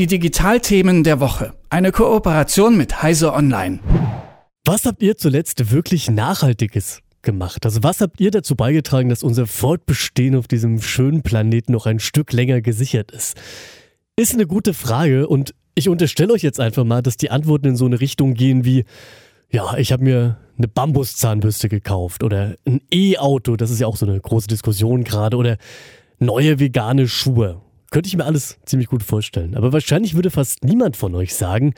Die Digitalthemen der Woche. Eine Kooperation mit Heise Online. Was habt ihr zuletzt wirklich Nachhaltiges gemacht? Also was habt ihr dazu beigetragen, dass unser Fortbestehen auf diesem schönen Planeten noch ein Stück länger gesichert ist? Ist eine gute Frage und ich unterstelle euch jetzt einfach mal, dass die Antworten in so eine Richtung gehen wie, ja, ich habe mir eine Bambuszahnbürste gekauft oder ein E-Auto, das ist ja auch so eine große Diskussion gerade, oder neue vegane Schuhe. Könnte ich mir alles ziemlich gut vorstellen. Aber wahrscheinlich würde fast niemand von euch sagen,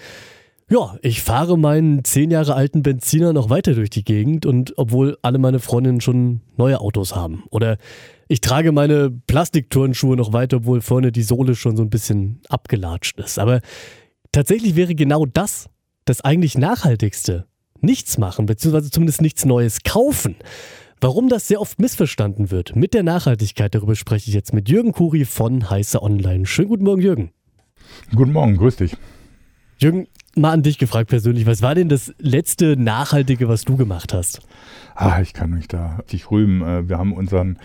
ja, ich fahre meinen zehn Jahre alten Benziner noch weiter durch die Gegend und obwohl alle meine Freundinnen schon neue Autos haben. Oder ich trage meine Plastikturnschuhe noch weiter, obwohl vorne die Sohle schon so ein bisschen abgelatscht ist. Aber tatsächlich wäre genau das das eigentlich Nachhaltigste. Nichts machen, beziehungsweise zumindest nichts Neues kaufen. Warum das sehr oft missverstanden wird mit der Nachhaltigkeit, darüber spreche ich jetzt mit Jürgen Kuri von Heiße Online. Schönen guten Morgen, Jürgen. Guten Morgen, grüß dich. Jürgen, mal an dich gefragt persönlich, was war denn das letzte Nachhaltige, was du gemacht hast? Ah, ich kann mich da richtig rühmen. Äh, wir haben unseren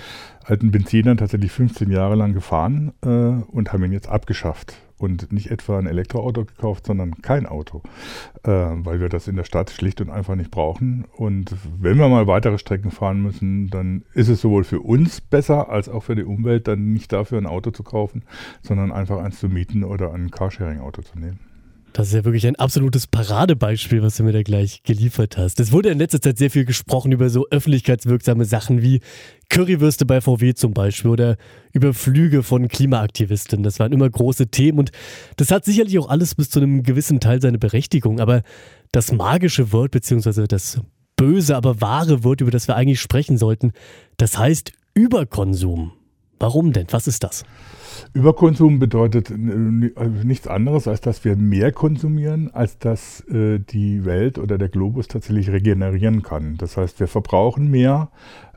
alten Benziner tatsächlich 15 Jahre lang gefahren äh, und haben ihn jetzt abgeschafft und nicht etwa ein Elektroauto gekauft, sondern kein Auto, äh, weil wir das in der Stadt schlicht und einfach nicht brauchen. Und wenn wir mal weitere Strecken fahren müssen, dann ist es sowohl für uns besser als auch für die Umwelt, dann nicht dafür ein Auto zu kaufen, sondern einfach eins zu mieten oder ein Carsharing-Auto zu nehmen. Das ist ja wirklich ein absolutes Paradebeispiel, was du mir da gleich geliefert hast. Es wurde in letzter Zeit sehr viel gesprochen über so öffentlichkeitswirksame Sachen wie Currywürste bei VW zum Beispiel oder über Flüge von Klimaaktivisten. Das waren immer große Themen und das hat sicherlich auch alles bis zu einem gewissen Teil seine Berechtigung. Aber das magische Wort beziehungsweise das böse, aber wahre Wort, über das wir eigentlich sprechen sollten, das heißt Überkonsum. Warum denn? Was ist das? Überkonsum bedeutet nichts anderes, als dass wir mehr konsumieren, als dass äh, die Welt oder der Globus tatsächlich regenerieren kann. Das heißt, wir verbrauchen mehr,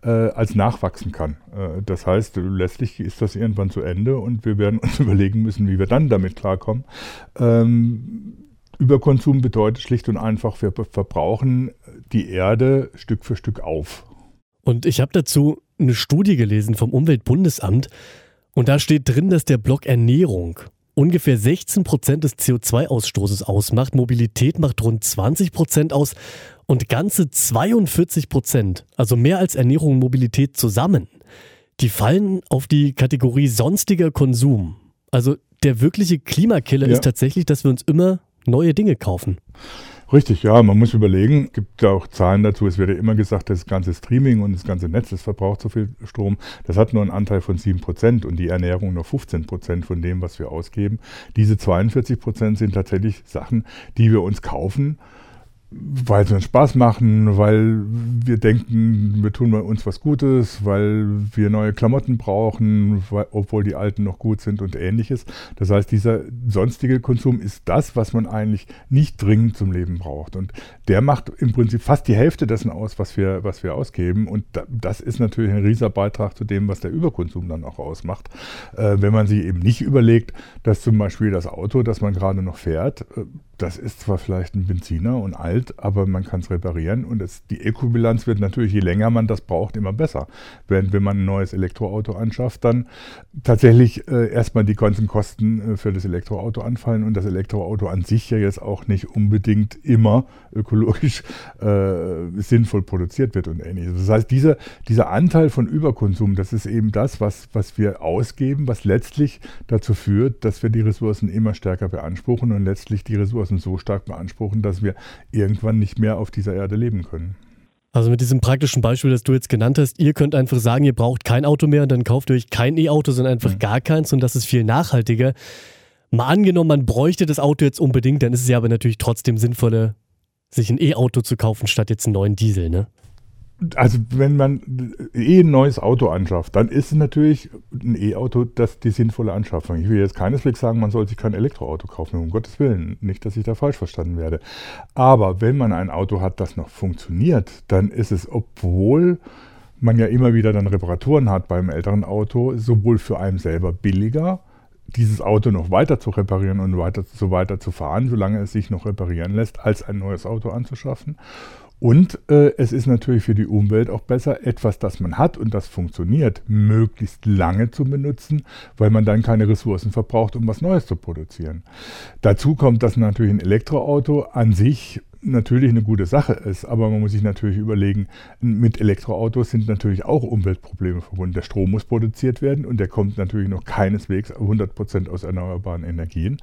äh, als nachwachsen kann. Äh, das heißt, letztlich ist das irgendwann zu Ende und wir werden uns überlegen müssen, wie wir dann damit klarkommen. Ähm, Überkonsum bedeutet schlicht und einfach, wir verbrauchen die Erde Stück für Stück auf. Und ich habe dazu eine Studie gelesen vom Umweltbundesamt und da steht drin, dass der Block Ernährung ungefähr 16 Prozent des CO2-Ausstoßes ausmacht, Mobilität macht rund 20 Prozent aus und ganze 42 Prozent, also mehr als Ernährung und Mobilität zusammen, die fallen auf die Kategorie sonstiger Konsum. Also der wirkliche Klimakiller ja. ist tatsächlich, dass wir uns immer neue Dinge kaufen. Richtig, ja, man muss überlegen, es gibt ja auch Zahlen dazu, es wird ja immer gesagt, das ganze Streaming und das ganze Netz, das verbraucht so viel Strom, das hat nur einen Anteil von 7% und die Ernährung nur 15% von dem, was wir ausgeben. Diese 42% sind tatsächlich Sachen, die wir uns kaufen, weil sie uns Spaß machen, weil wir denken, wir tun bei uns was Gutes, weil wir neue Klamotten brauchen, weil, obwohl die alten noch gut sind und ähnliches. Das heißt, dieser sonstige Konsum ist das, was man eigentlich nicht dringend zum Leben braucht. Und der macht im Prinzip fast die Hälfte dessen aus, was wir, was wir ausgeben. Und das ist natürlich ein rieser Beitrag zu dem, was der Überkonsum dann auch ausmacht. Äh, wenn man sich eben nicht überlegt, dass zum Beispiel das Auto, das man gerade noch fährt, äh, das ist zwar vielleicht ein Benziner und alt, aber man kann es reparieren und es, die Ökobilanz wird natürlich, je länger man das braucht, immer besser. Während wenn man ein neues Elektroauto anschafft, dann tatsächlich äh, erstmal die ganzen Kosten äh, für das Elektroauto anfallen und das Elektroauto an sich ja jetzt auch nicht unbedingt immer ökologisch äh, sinnvoll produziert wird und ähnliches. Das heißt, dieser, dieser Anteil von Überkonsum, das ist eben das, was, was wir ausgeben, was letztlich dazu führt, dass wir die Ressourcen immer stärker beanspruchen und letztlich die Ressourcen Ressourcen so stark beanspruchen, dass wir irgendwann nicht mehr auf dieser Erde leben können. Also mit diesem praktischen Beispiel, das du jetzt genannt hast, ihr könnt einfach sagen, ihr braucht kein Auto mehr und dann kauft ihr euch kein E-Auto, sondern einfach mhm. gar keins und das ist viel nachhaltiger. Mal angenommen, man bräuchte das Auto jetzt unbedingt, dann ist es ja aber natürlich trotzdem sinnvoller, sich ein E-Auto zu kaufen, statt jetzt einen neuen Diesel, ne? Also wenn man eh ein neues Auto anschafft, dann ist es natürlich ein E-Auto das die sinnvolle Anschaffung. Ich will jetzt keineswegs sagen, man soll sich kein Elektroauto kaufen, um Gottes Willen. Nicht, dass ich da falsch verstanden werde. Aber wenn man ein Auto hat, das noch funktioniert, dann ist es, obwohl man ja immer wieder dann Reparaturen hat beim älteren Auto, sowohl für einen selber billiger, dieses Auto noch weiter zu reparieren und weiter, so weiter zu fahren, solange es sich noch reparieren lässt, als ein neues Auto anzuschaffen. Und äh, es ist natürlich für die Umwelt auch besser, etwas, das man hat und das funktioniert, möglichst lange zu benutzen, weil man dann keine Ressourcen verbraucht, um was Neues zu produzieren. Dazu kommt, dass natürlich ein Elektroauto an sich natürlich eine gute Sache ist, aber man muss sich natürlich überlegen, mit Elektroautos sind natürlich auch Umweltprobleme verbunden. Der Strom muss produziert werden und der kommt natürlich noch keineswegs 100% aus erneuerbaren Energien.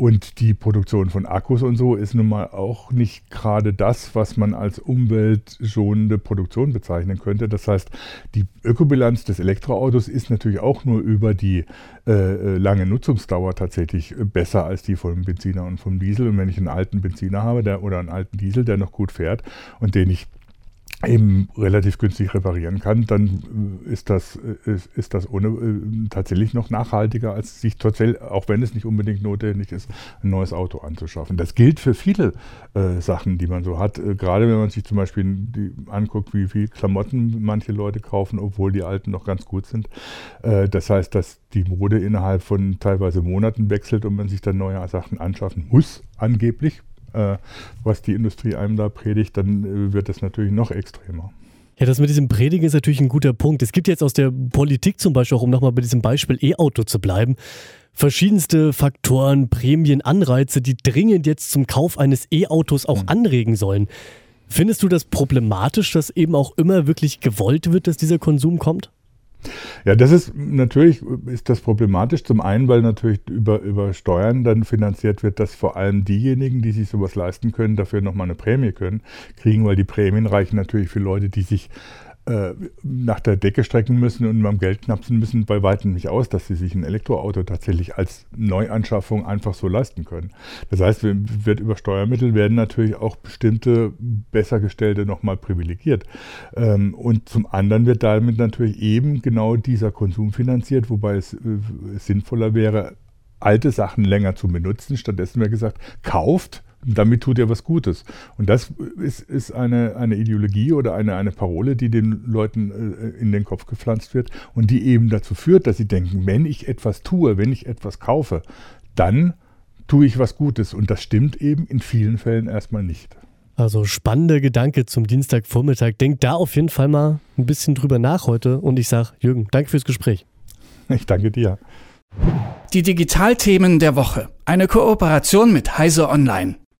Und die Produktion von Akkus und so ist nun mal auch nicht gerade das, was man als umweltschonende Produktion bezeichnen könnte. Das heißt, die Ökobilanz des Elektroautos ist natürlich auch nur über die äh, äh lange Nutzungsdauer tatsächlich besser als die vom Benziner und vom Diesel. Und wenn ich einen alten Benziner habe der, oder einen alten Diesel, der noch gut fährt und den ich eben relativ günstig reparieren kann, dann äh, ist das, äh, ist, ist das ohne äh, tatsächlich noch nachhaltiger, als sich tatsächlich, auch wenn es nicht unbedingt notwendig ist, ein neues Auto anzuschaffen. Das gilt für viele äh, Sachen, die man so hat. Gerade wenn man sich zum Beispiel die, anguckt, wie viel Klamotten manche Leute kaufen, obwohl die alten noch ganz gut sind. Das heißt, dass die Mode innerhalb von teilweise Monaten wechselt und man sich dann neue Sachen anschaffen muss, angeblich was die Industrie einem da predigt, dann äh, wird das natürlich noch extremer. Ja, das mit diesem Predigen ist natürlich ein guter Punkt. Es gibt jetzt aus der Politik zum Beispiel, auch um nochmal bei diesem Beispiel E-Auto zu bleiben, verschiedenste Faktoren, Prämien, Anreize, die dringend jetzt zum Kauf eines E-Autos auch mhm. anregen sollen. Findest du das problematisch, dass eben auch immer wirklich gewollt wird, dass dieser Konsum kommt? Ja, das ist natürlich ist das problematisch. Zum einen, weil natürlich über, über Steuern dann finanziert wird, dass vor allem diejenigen, die sich sowas leisten können, dafür nochmal eine Prämie können, kriegen, weil die Prämien reichen natürlich für Leute, die sich äh, nach der Decke strecken müssen und beim Geld knapsen müssen, bei weitem nicht aus, dass sie sich ein Elektroauto tatsächlich als Neuanschaffung einfach so leisten können. Das heißt, wird über Steuermittel werden natürlich auch bestimmte Bessergestellte nochmal privilegiert. Ähm, und zum anderen wird damit natürlich eben genau dieser Konsum finanziert, wobei es äh, sinnvoller wäre, alte Sachen länger zu benutzen. Stattdessen wäre gesagt, kauft damit tut er was Gutes. Und das ist, ist eine, eine Ideologie oder eine, eine Parole, die den Leuten äh, in den Kopf gepflanzt wird und die eben dazu führt, dass sie denken, wenn ich etwas tue, wenn ich etwas kaufe, dann tue ich was Gutes. Und das stimmt eben in vielen Fällen erstmal nicht. Also spannender Gedanke zum Dienstagvormittag. Denk da auf jeden Fall mal ein bisschen drüber nach heute. Und ich sage, Jürgen, danke fürs Gespräch. Ich danke dir. Die Digitalthemen der Woche. Eine Kooperation mit Heise Online.